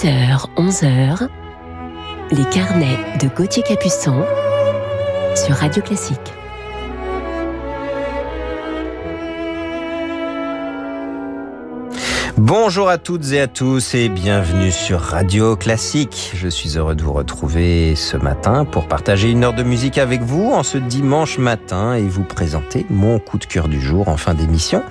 10h, 11h, les carnets de Gauthier Capuçon sur Radio Classique. Bonjour à toutes et à tous et bienvenue sur Radio Classique. Je suis heureux de vous retrouver ce matin pour partager une heure de musique avec vous en ce dimanche matin et vous présenter mon coup de cœur du jour en fin d'émission.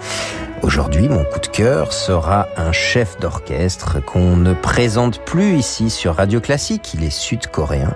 Aujourd'hui, mon coup de cœur sera un chef d'orchestre qu'on ne présente plus ici sur Radio Classique. Il est sud-coréen.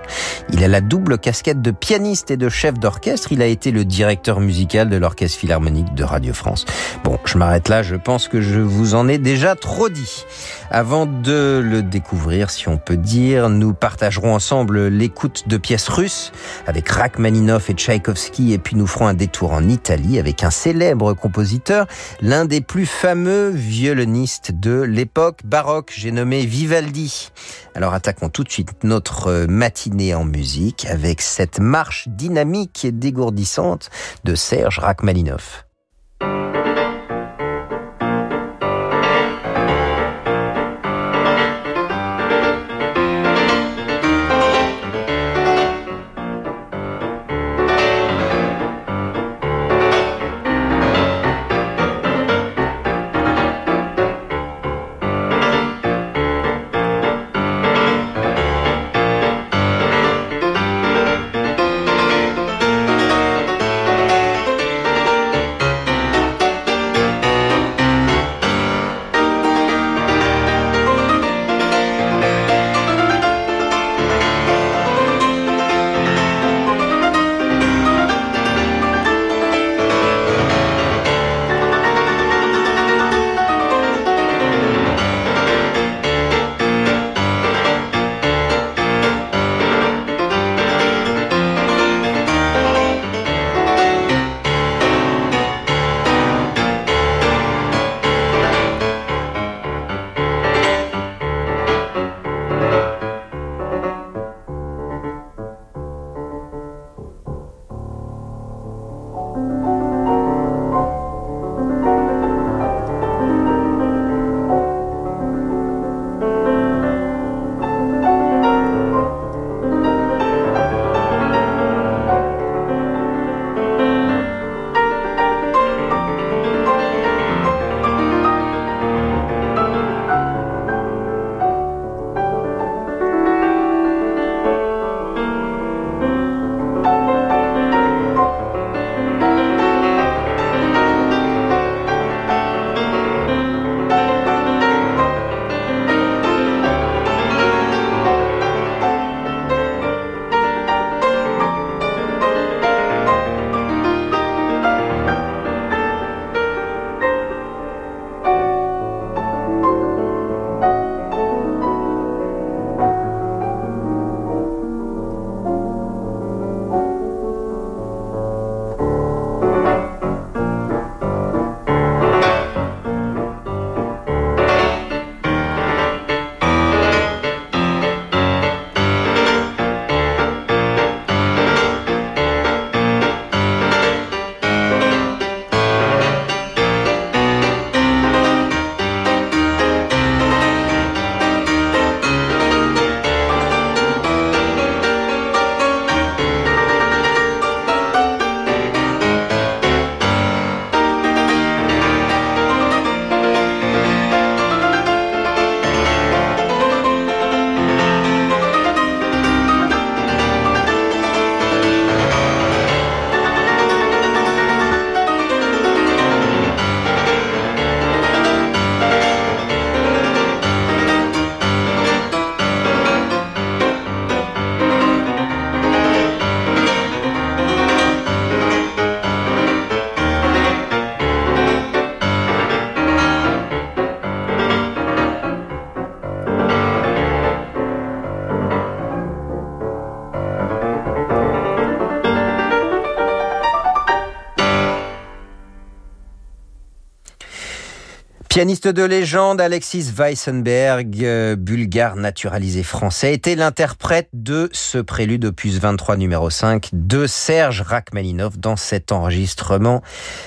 Il a la double casquette de pianiste et de chef d'orchestre. Il a été le directeur musical de l'Orchestre Philharmonique de Radio France. Bon, je m'arrête là. Je pense que je vous en ai déjà trop dit. Avant de le découvrir, si on peut dire, nous partagerons ensemble l'écoute de pièces russes avec Rachmaninoff et Tchaïkovski et puis nous ferons un détour en Italie avec un célèbre compositeur, l'un des plus fameux violonistes de l'époque baroque, j'ai nommé Vivaldi. Alors attaquons tout de suite notre matinée en musique avec cette marche dynamique et dégourdissante de Serge Rachmaninoff. Pianiste de légende, Alexis Weissenberg, euh, bulgare naturalisé français, était l'interprète de ce prélude opus 23 numéro 5 de Serge Rachmaninov dans cet enregistrement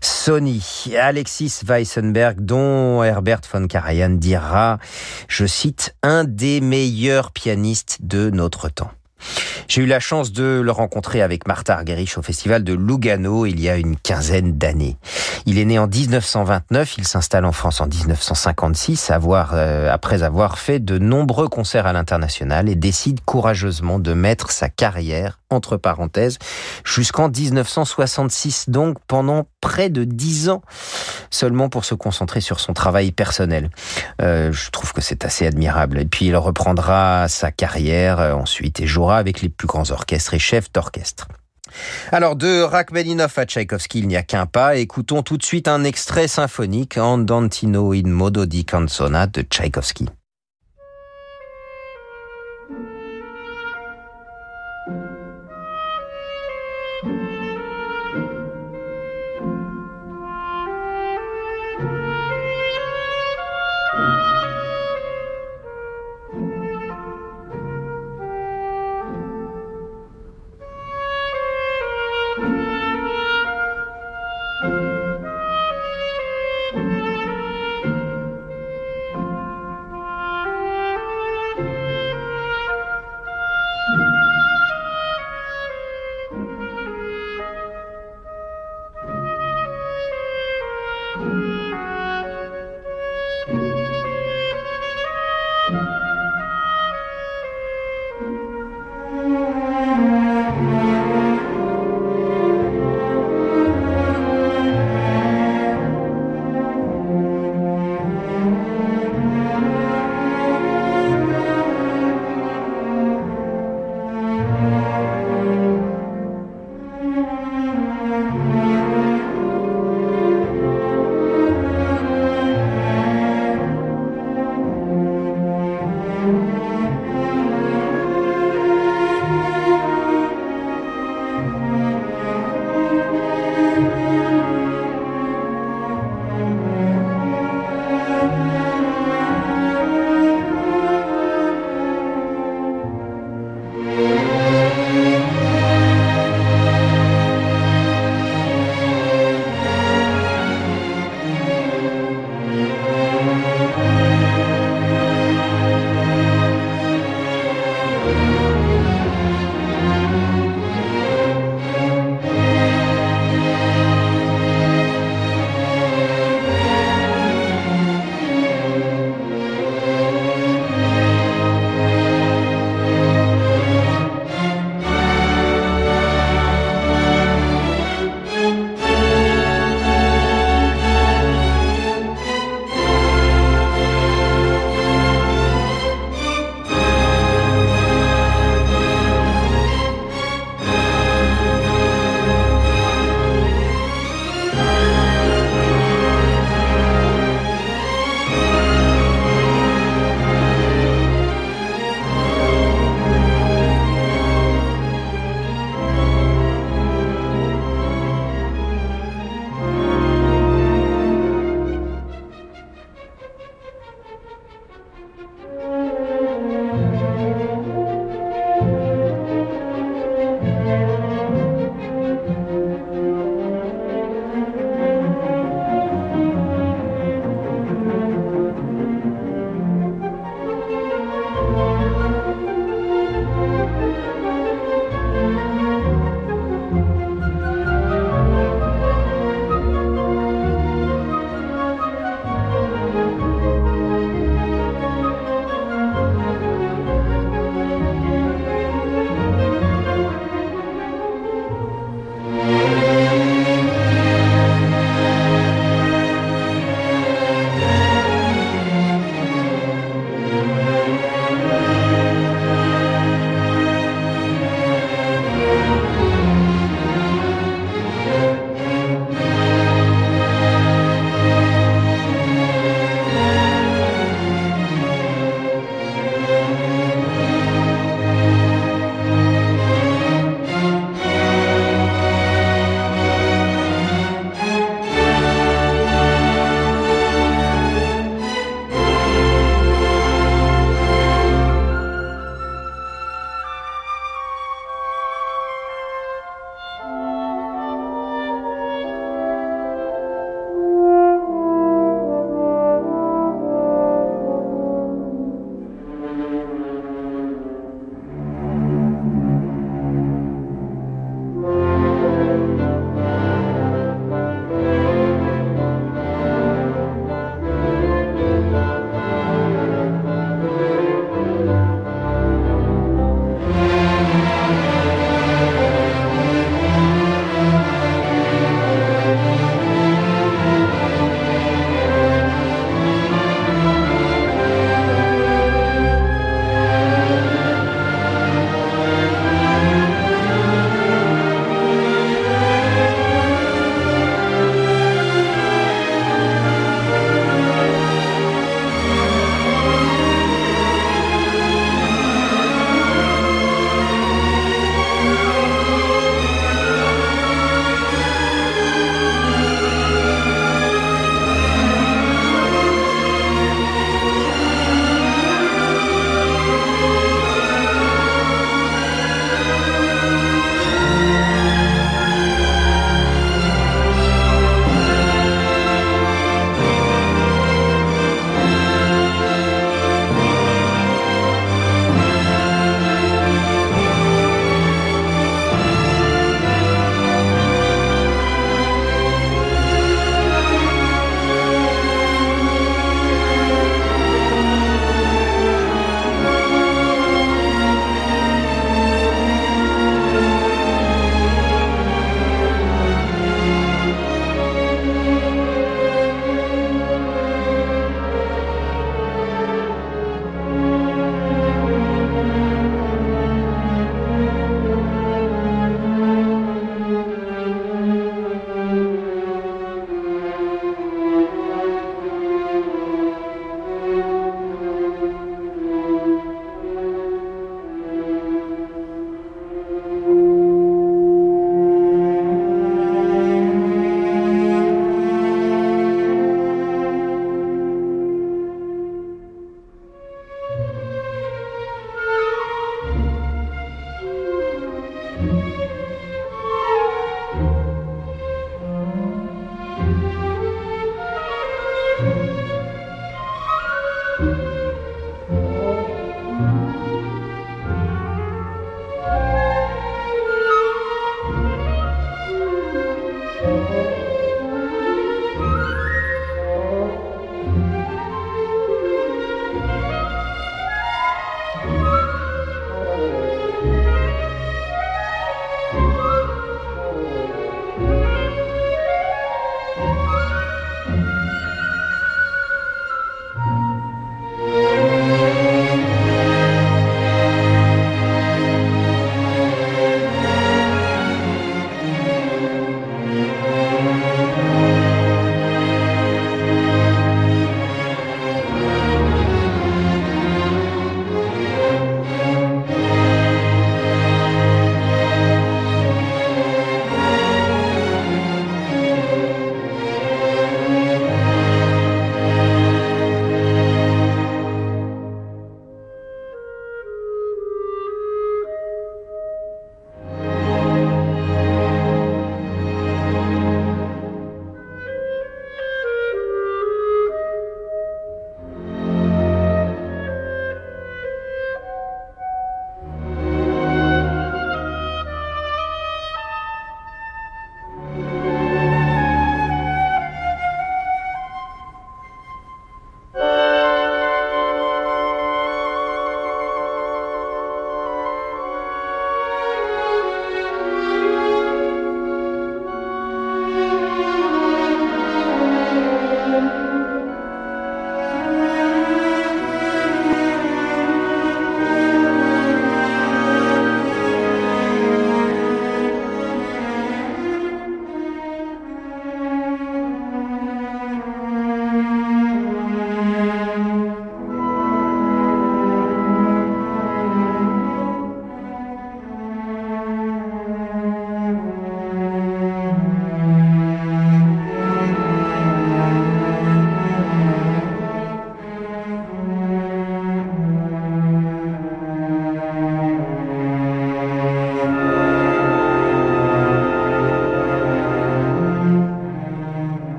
Sony. Alexis Weissenberg, dont Herbert von Karajan dira, je cite, un des meilleurs pianistes de notre temps. J'ai eu la chance de le rencontrer avec Martha Argerich au festival de Lugano il y a une quinzaine d'années. Il est né en 1929, il s'installe en France en 1956 avoir, euh, après avoir fait de nombreux concerts à l'international et décide courageusement de mettre sa carrière entre parenthèses jusqu'en 1966 donc pendant près de dix ans seulement pour se concentrer sur son travail personnel. Euh, je trouve que c'est assez admirable. Et puis il reprendra sa carrière euh, ensuite et jouera avec les plus grands orchestres et chefs d'orchestre. Alors, de Rachmaninoff à Tchaïkovski, il n'y a qu'un pas. Écoutons tout de suite un extrait symphonique, Andantino in modo di canzona de Tchaïkovski.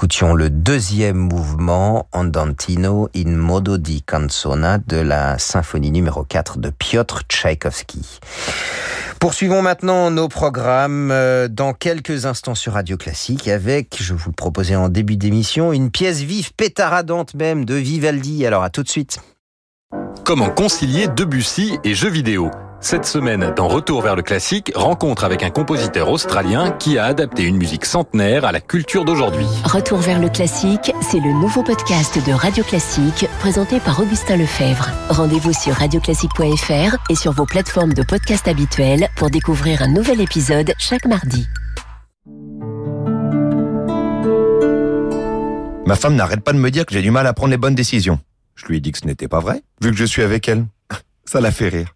Écoutions le deuxième mouvement Andantino in modo di canzona de la symphonie numéro 4 de Piotr Tchaïkovski. Poursuivons maintenant nos programmes euh, dans quelques instants sur Radio Classique avec, je vous le proposais en début d'émission, une pièce vive, pétaradante même de Vivaldi. Alors à tout de suite. Comment concilier Debussy et jeux vidéo? Cette semaine, dans Retour vers le classique, rencontre avec un compositeur australien qui a adapté une musique centenaire à la culture d'aujourd'hui. Retour vers le classique, c'est le nouveau podcast de Radio Classique présenté par Augustin Lefebvre. Rendez-vous sur radioclassique.fr et sur vos plateformes de podcast habituelles pour découvrir un nouvel épisode chaque mardi. Ma femme n'arrête pas de me dire que j'ai du mal à prendre les bonnes décisions. Je lui ai dit que ce n'était pas vrai, vu que je suis avec elle. Ça la fait rire.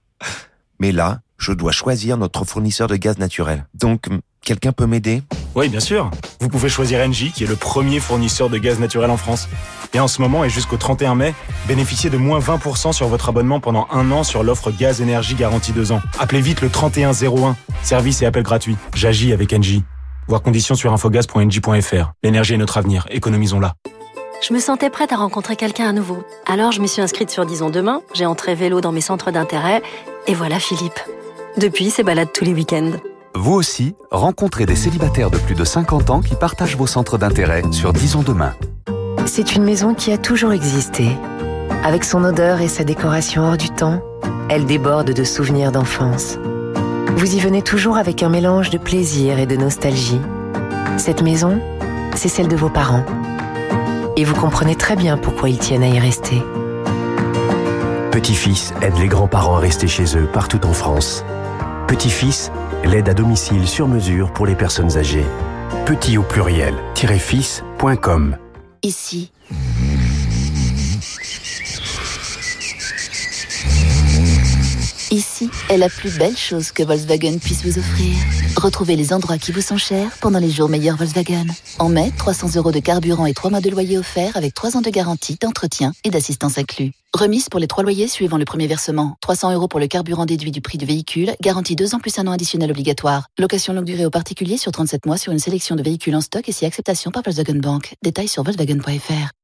Mais là, je dois choisir notre fournisseur de gaz naturel. Donc, quelqu'un peut m'aider? Oui, bien sûr. Vous pouvez choisir Engie, qui est le premier fournisseur de gaz naturel en France. Et en ce moment, et jusqu'au 31 mai, bénéficiez de moins 20% sur votre abonnement pendant un an sur l'offre gaz énergie garantie 2 ans. Appelez vite le 3101. Service et appel gratuit. J'agis avec Engie. Voir conditions sur infogaz.engie.fr. L'énergie est notre avenir. Économisons-la. Je me sentais prête à rencontrer quelqu'un à nouveau. Alors je me suis inscrite sur Disons Demain, j'ai entré vélo dans mes centres d'intérêt, et voilà Philippe. Depuis, c'est balade tous les week-ends. Vous aussi, rencontrez des célibataires de plus de 50 ans qui partagent vos centres d'intérêt sur Disons Demain. C'est une maison qui a toujours existé. Avec son odeur et sa décoration hors du temps, elle déborde de souvenirs d'enfance. Vous y venez toujours avec un mélange de plaisir et de nostalgie. Cette maison, c'est celle de vos parents et vous comprenez très bien pourquoi ils tiennent à y rester. Petit-fils aide les grands-parents à rester chez eux partout en France. Petit-fils, l'aide à domicile sur mesure pour les personnes âgées. Petit au pluriel, fils.com. Ici. Ici est la plus belle chose que Volkswagen puisse vous offrir. Retrouvez les endroits qui vous sont chers pendant les jours meilleurs Volkswagen. En mai, 300 euros de carburant et 3 mois de loyer offerts avec 3 ans de garantie, d'entretien et d'assistance inclus. Remise pour les 3 loyers suivant le premier versement. 300 euros pour le carburant déduit du prix du véhicule. Garantie 2 ans plus un an additionnel obligatoire. Location longue durée aux particuliers sur 37 mois sur une sélection de véhicules en stock et si acceptation par Volkswagen Bank. Détails sur Volkswagen.fr.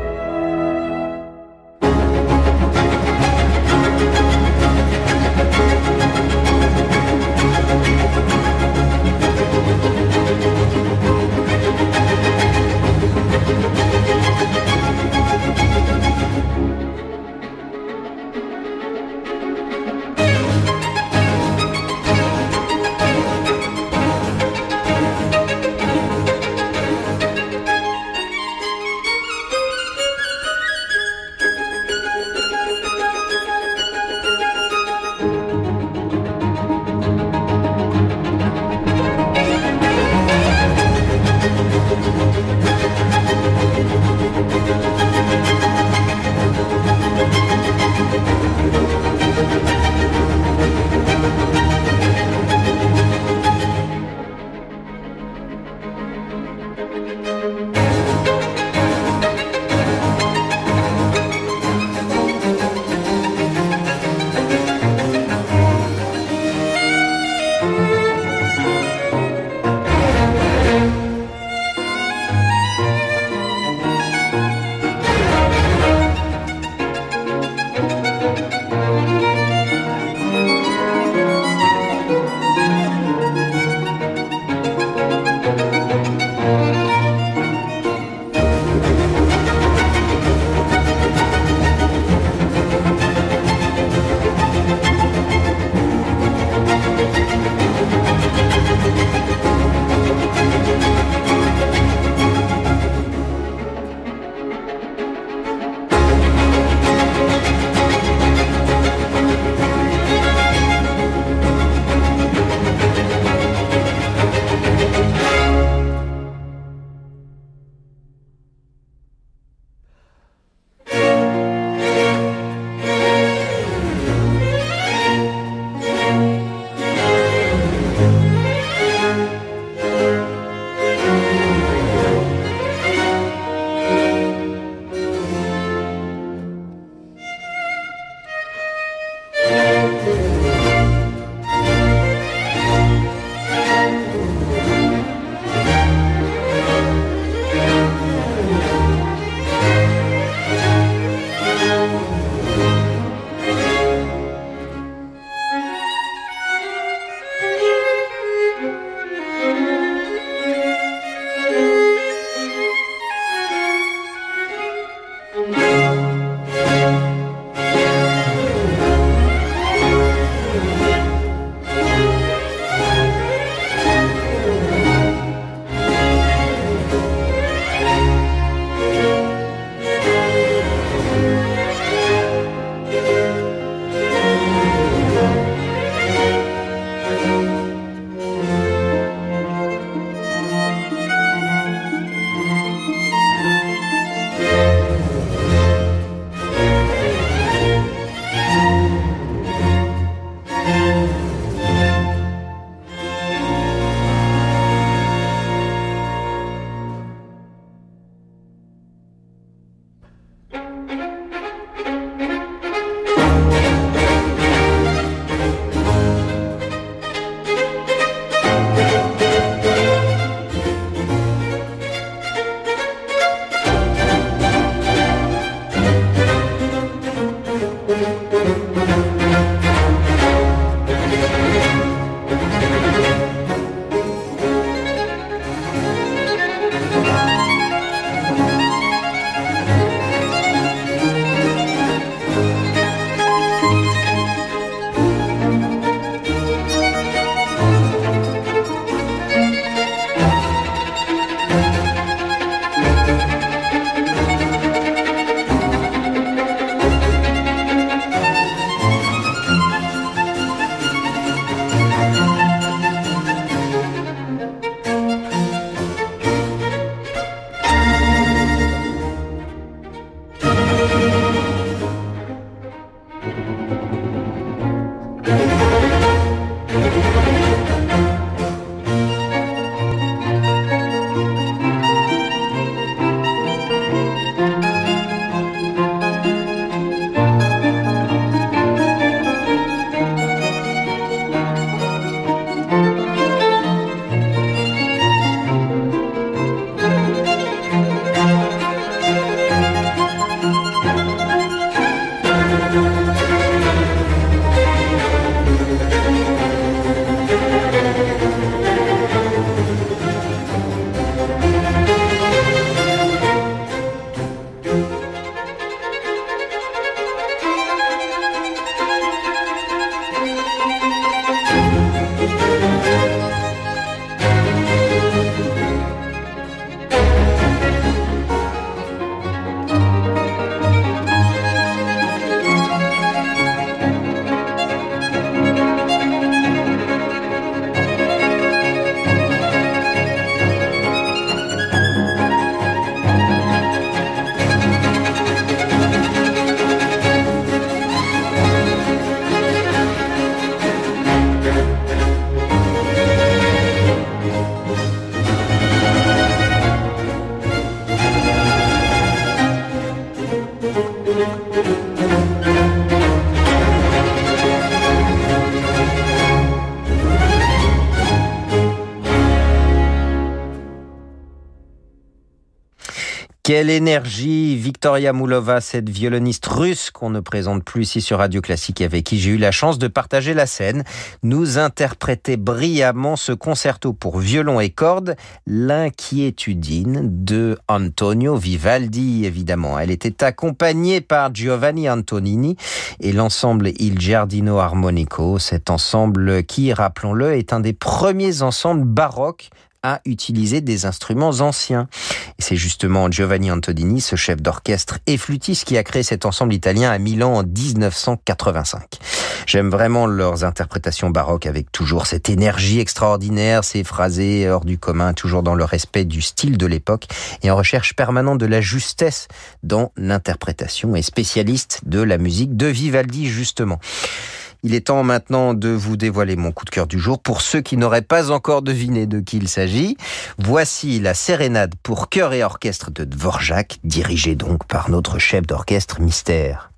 Quelle énergie Victoria Moulova, cette violoniste russe qu'on ne présente plus ici sur Radio Classique avec qui j'ai eu la chance de partager la scène, nous interprétait brillamment ce concerto pour violon et cordes, l'inquiétudine de Antonio Vivaldi évidemment. Elle était accompagnée par Giovanni Antonini et l'ensemble Il Giardino Armonico, cet ensemble qui, rappelons-le, est un des premiers ensembles baroques à utiliser des instruments anciens. Et c'est justement Giovanni Antonini, ce chef d'orchestre et flûtiste, qui a créé cet ensemble italien à Milan en 1985. J'aime vraiment leurs interprétations baroques avec toujours cette énergie extraordinaire, ces phrasés hors du commun, toujours dans le respect du style de l'époque et en recherche permanente de la justesse dans l'interprétation et spécialiste de la musique de Vivaldi justement. Il est temps maintenant de vous dévoiler mon coup de cœur du jour. Pour ceux qui n'auraient pas encore deviné de qui il s'agit, voici la sérénade pour chœur et orchestre de Dvorak, dirigée donc par notre chef d'orchestre mystère.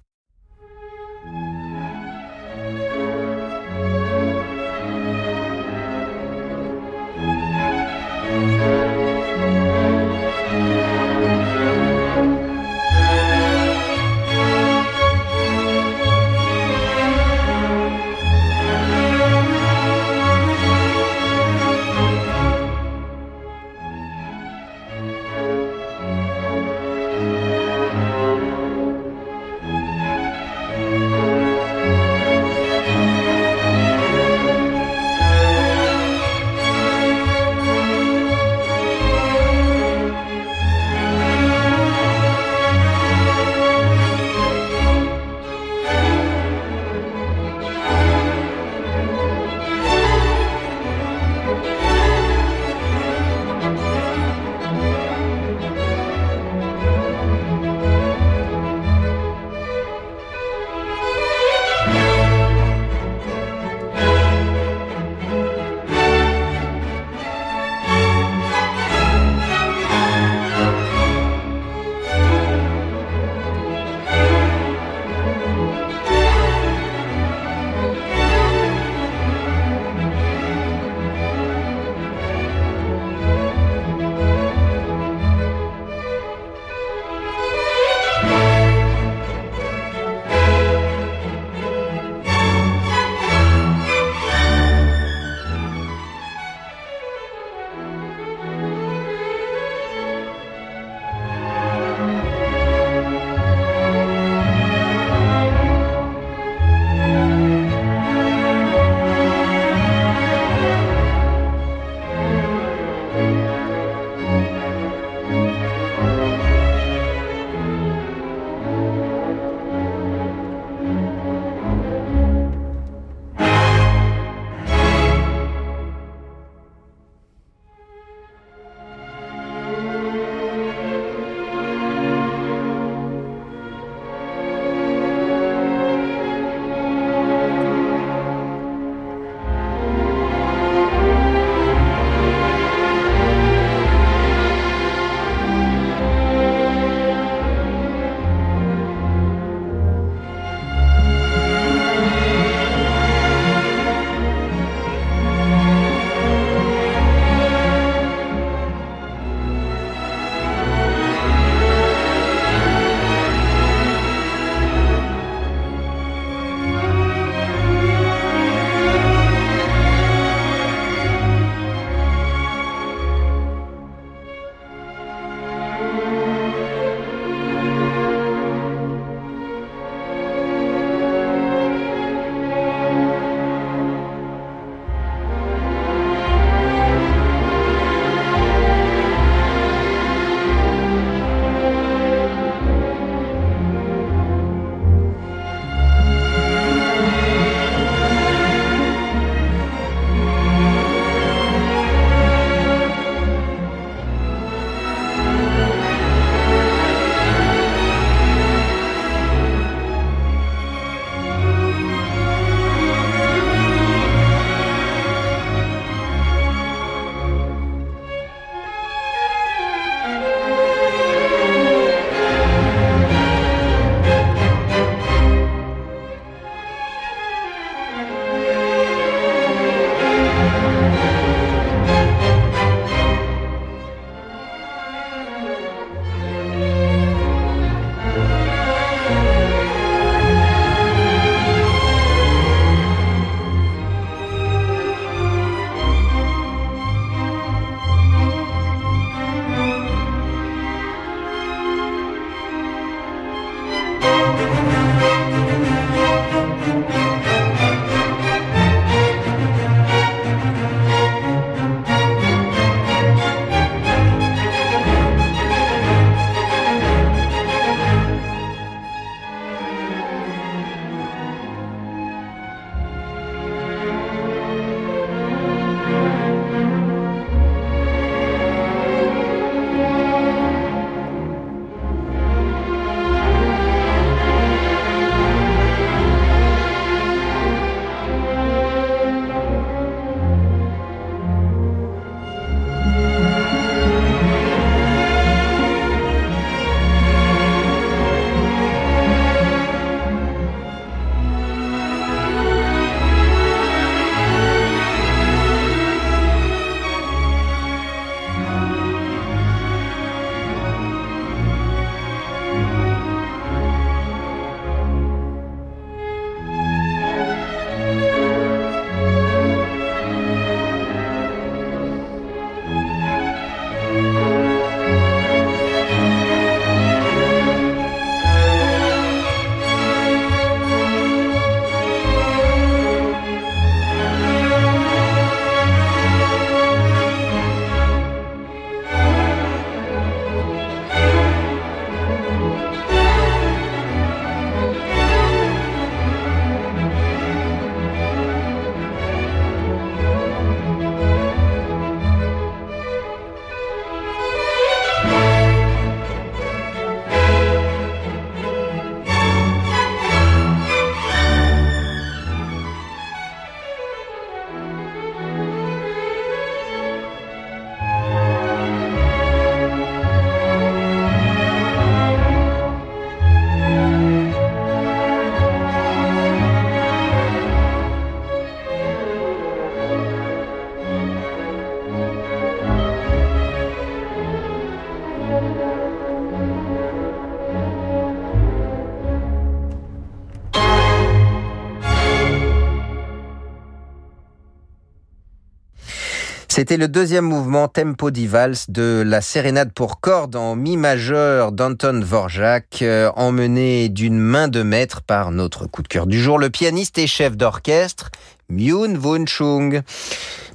C'était le deuxième mouvement tempo di valse de la sérénade pour cordes en mi majeur d'Anton Vorjak, euh, emmené d'une main de maître par notre coup de cœur du jour, le pianiste et chef d'orchestre Myun Won Chung.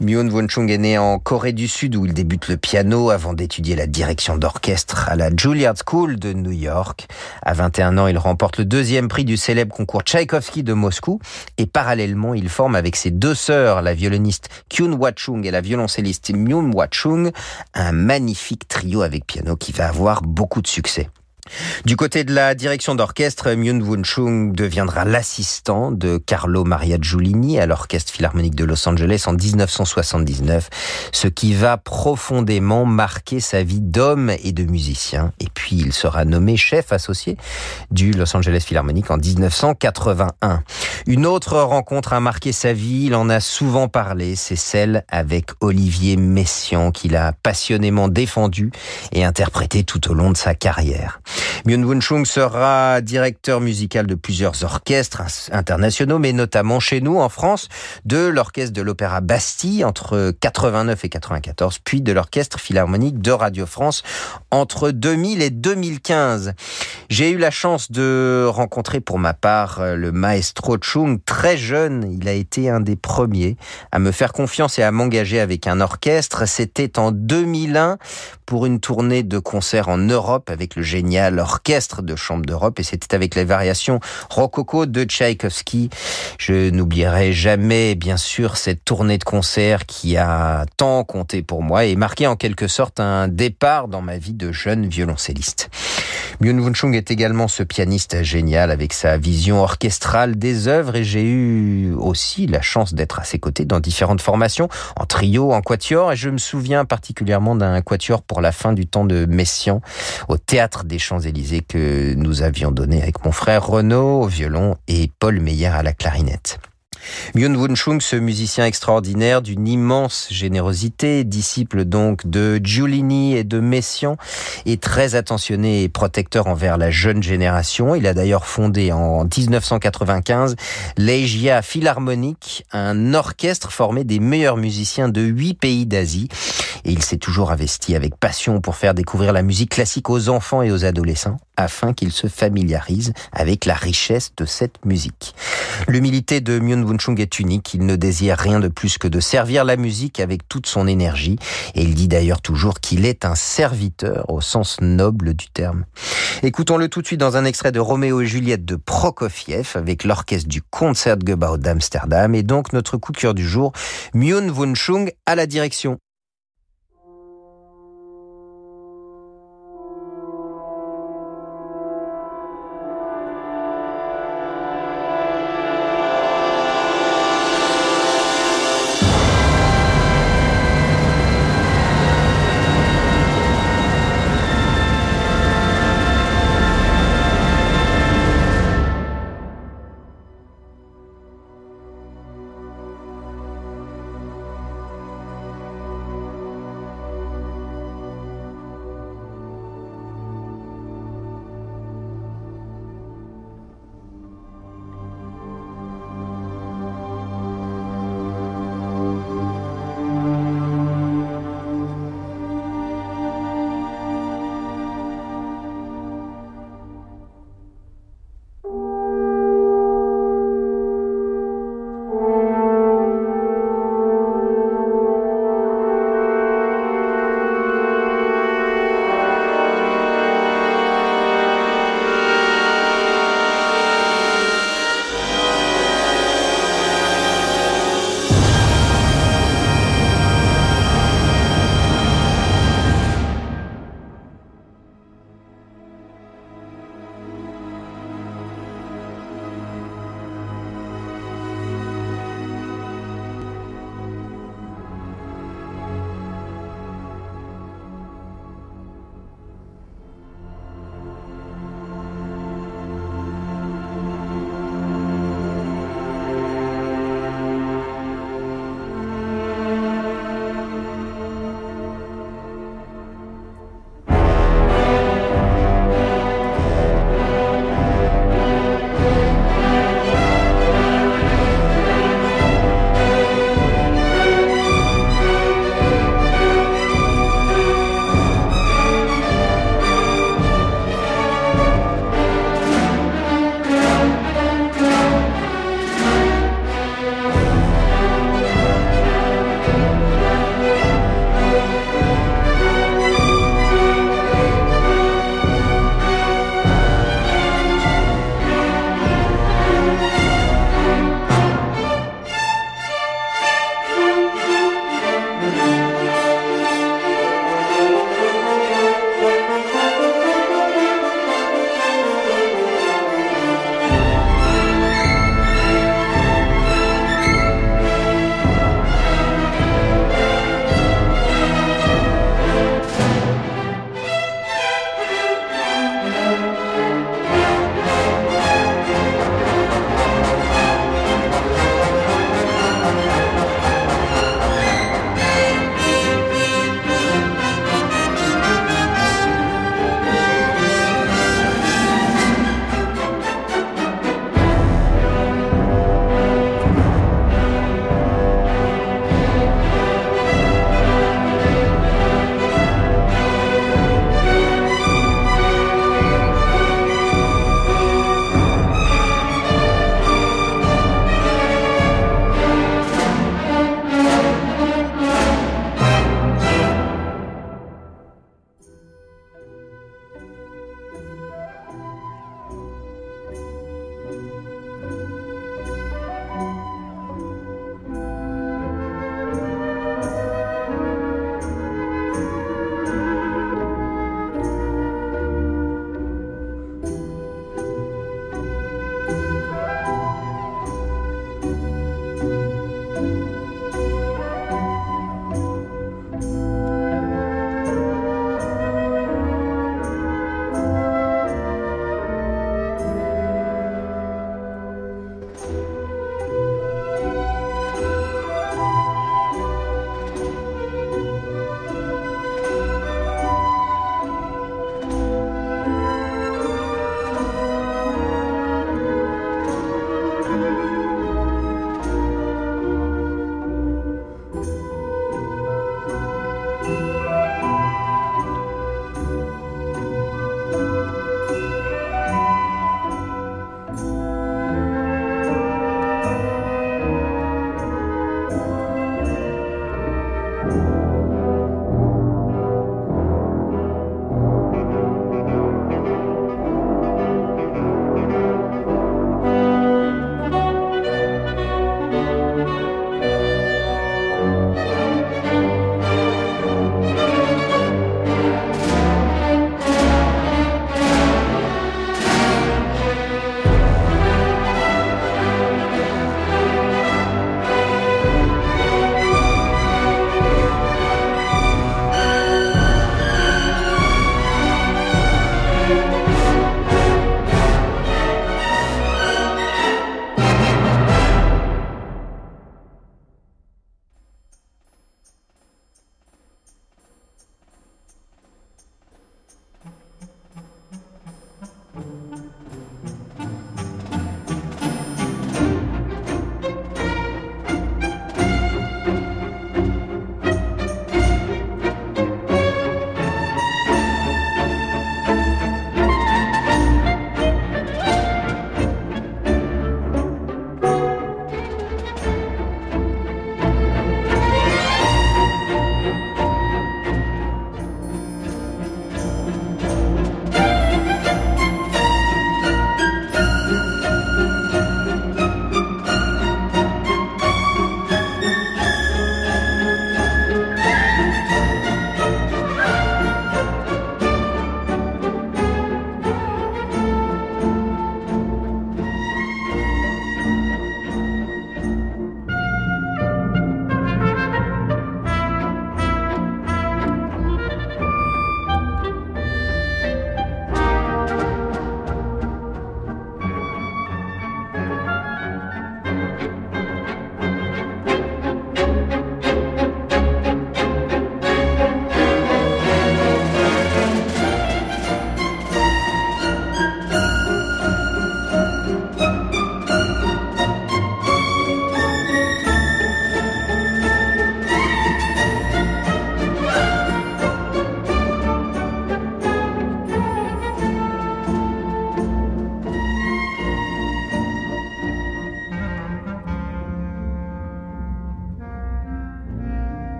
Myun Won Chung est né en Corée du Sud où il débute le piano avant d'étudier la direction d'orchestre à la Juilliard School de New York. À 21 ans, il remporte le deuxième prix du célèbre concours Tchaïkovski de Moscou et parallèlement, il forme avec ses deux sœurs, la violoniste Kyun Hwa Chung et la violoncelliste Myun Hwa Chung, un magnifique trio avec piano qui va avoir beaucoup de succès. Du côté de la direction d'orchestre, Myun Woon Chung deviendra l'assistant de Carlo Maria Giulini à l'Orchestre Philharmonique de Los Angeles en 1979, ce qui va profondément marquer sa vie d'homme et de musicien. Et puis il sera nommé chef associé du Los Angeles Philharmonic en 1981. Une autre rencontre a marqué sa vie, il en a souvent parlé, c'est celle avec Olivier Messiaen qu'il a passionnément défendu et interprété tout au long de sa carrière. Myun Woon Chung sera directeur musical de plusieurs orchestres internationaux, mais notamment chez nous en France, de l'orchestre de l'Opéra Bastille entre 89 et 94, puis de l'orchestre philharmonique de Radio France entre 2000 et 2015. J'ai eu la chance de rencontrer pour ma part le maestro Chung très jeune. Il a été un des premiers à me faire confiance et à m'engager avec un orchestre. C'était en 2001 pour une tournée de concerts en Europe avec le génial orchestre de chambre d'Europe et c'était avec les variations rococo de Tchaïkovski. Je n'oublierai jamais, bien sûr, cette tournée de concerts qui a tant compté pour moi et marqué en quelque sorte un départ dans ma vie de jeune violoncelliste. Myun Woon Chung est également ce pianiste génial avec sa vision orchestrale des œuvres et j'ai eu aussi la chance d'être à ses côtés dans différentes formations, en trio, en quatuor et je me souviens particulièrement d'un quatuor pour la fin du temps de Messian au théâtre des Champs-Élysées que nous avions donné avec mon frère Renaud au violon et Paul Meyer à la clarinette. Myun Woon Chung, ce musicien extraordinaire d'une immense générosité, disciple donc de Giulini et de Messiaen, est très attentionné et protecteur envers la jeune génération. Il a d'ailleurs fondé en 1995 l'Asia Philharmonic, un orchestre formé des meilleurs musiciens de huit pays d'Asie. Et il s'est toujours investi avec passion pour faire découvrir la musique classique aux enfants et aux adolescents afin qu'ils se familiarisent avec la richesse de cette musique. L'humilité de Myun Woon Chung est unique. Il ne désire rien de plus que de servir la musique avec toute son énergie. Et il dit d'ailleurs toujours qu'il est un serviteur au sens noble du terme. Écoutons-le tout de suite dans un extrait de Roméo et Juliette de Prokofiev avec l'orchestre du Concertgebouw d'Amsterdam et donc notre coup cœur du jour, Myun Woon Chung à la direction.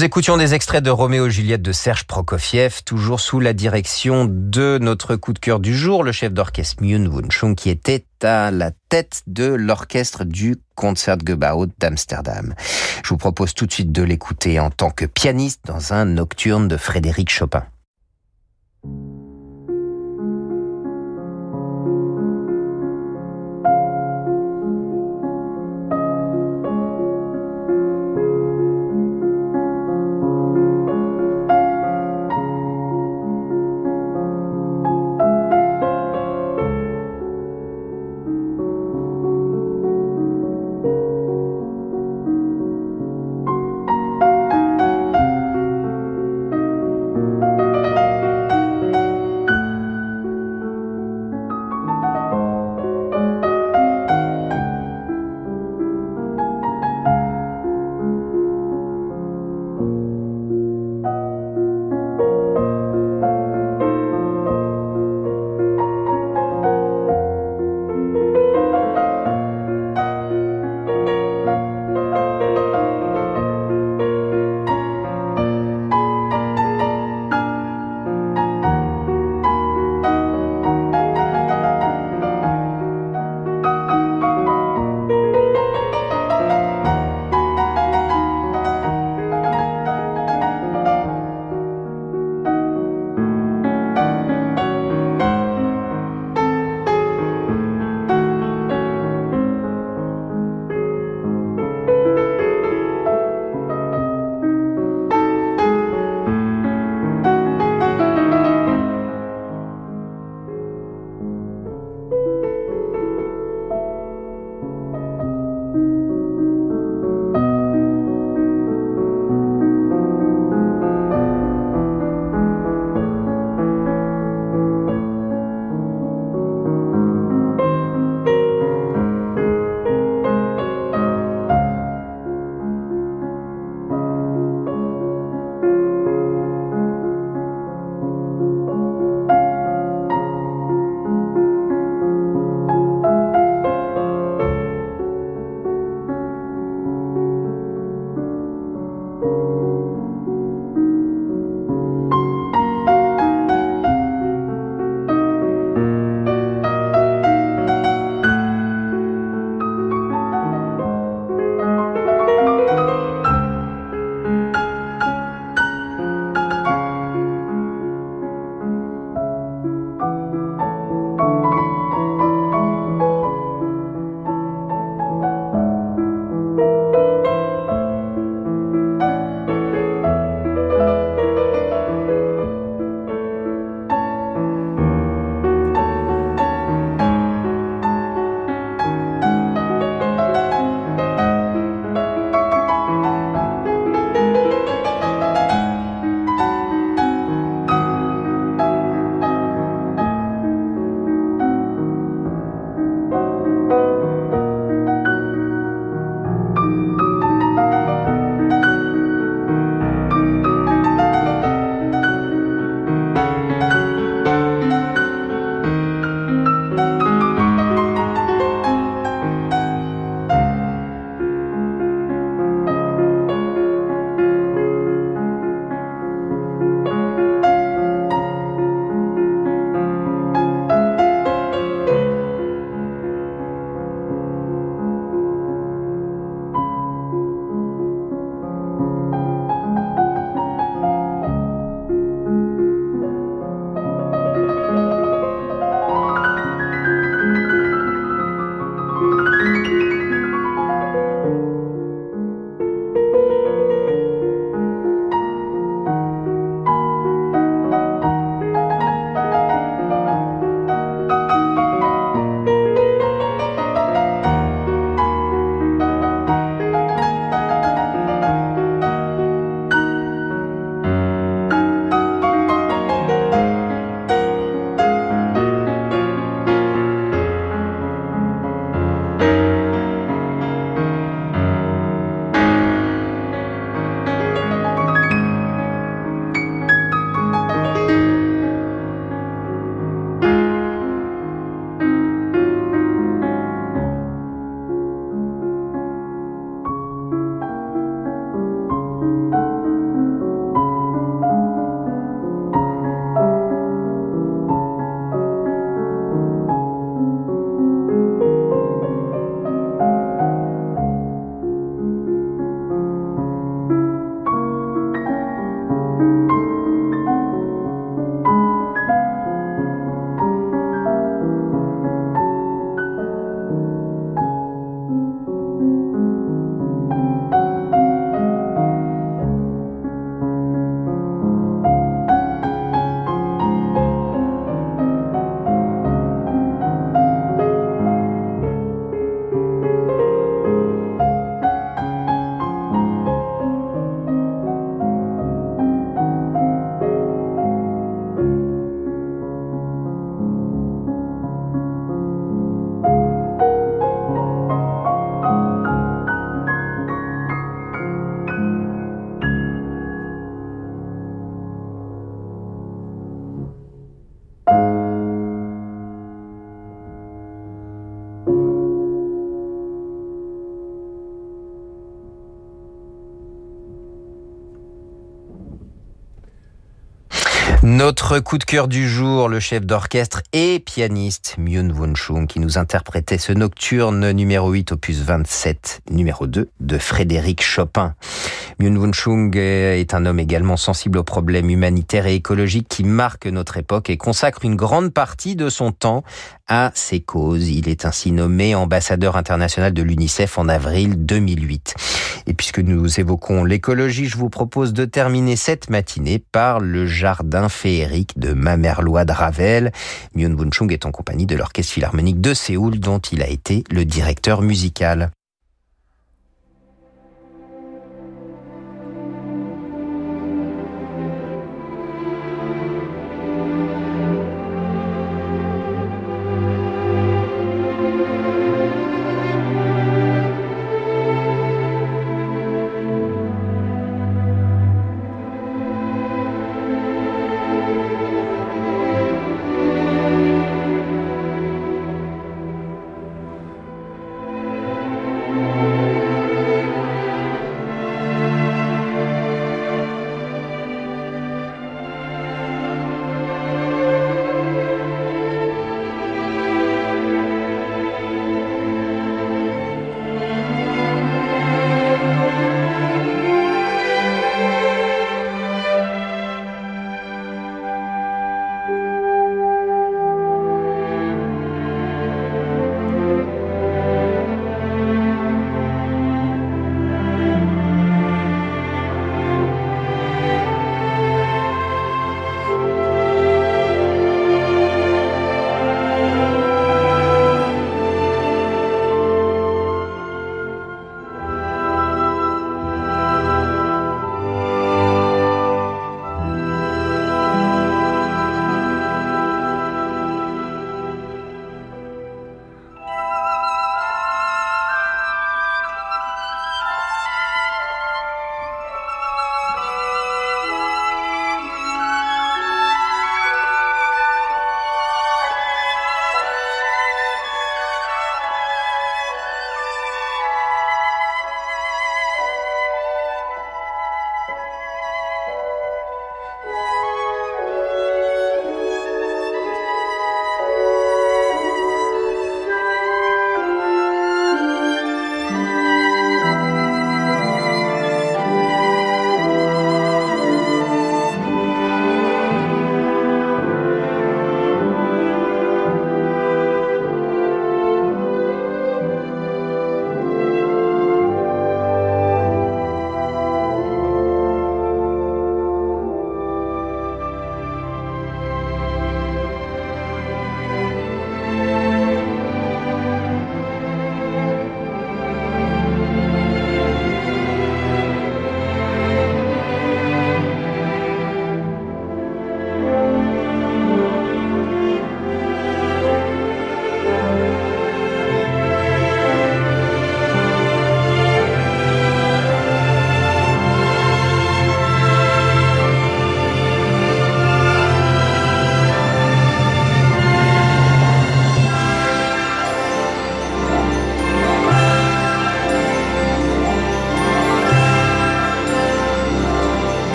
Nous écoutions des extraits de Roméo et Juliette de Serge Prokofiev, toujours sous la direction de notre coup de cœur du jour, le chef d'orchestre Myun Wun Chung, qui était à la tête de l'orchestre du Concertgebouw d'Amsterdam. Je vous propose tout de suite de l'écouter en tant que pianiste dans un nocturne de Frédéric Chopin. Notre coup de cœur du jour, le chef d'orchestre et pianiste Myun Won Chung qui nous interprétait ce nocturne numéro 8 opus 27 numéro 2 de Frédéric Chopin. Myun Won Chung est un homme également sensible aux problèmes humanitaires et écologiques qui marquent notre époque et consacre une grande partie de son temps à ces causes. Il est ainsi nommé ambassadeur international de l'UNICEF en avril 2008. Et puisque nous évoquons l'écologie, je vous propose de terminer cette matinée par le jardin féerique de Mamerlois de Ravel. Myun Won Chung est en compagnie de l'Orchestre Philharmonique de Séoul dont il a été le directeur musical.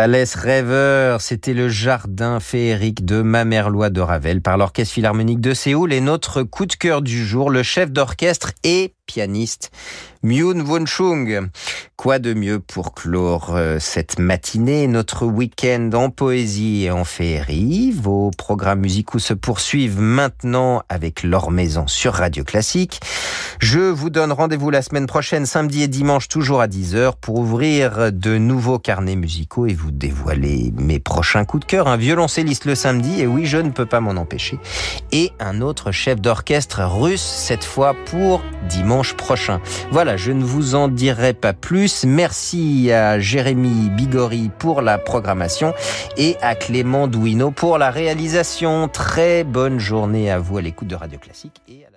Ça laisse rêveur, c'était le jardin féerique de Mamerlois de Ravel par l'Orchestre Philharmonique de Séoul et notre coup de cœur du jour, le chef d'orchestre et pianiste Myun Won Chung. Quoi de mieux pour clore euh, cette matinée, notre week-end en poésie et en féerie? Vos programmes musicaux se poursuivent maintenant avec leur maison sur Radio Classique. Je vous donne rendez-vous la semaine prochaine, samedi et dimanche, toujours à 10h, pour ouvrir de nouveaux carnets musicaux et vous dévoiler mes prochains coups de cœur. Un violoncelliste le samedi, et oui, je ne peux pas m'en empêcher. Et un autre chef d'orchestre russe, cette fois pour dimanche prochain. Voilà, je ne vous en dirai pas plus. Merci à Jérémy Bigori pour la programmation et à Clément Douineau pour la réalisation. Très bonne journée à vous à l'écoute de Radio Classique et à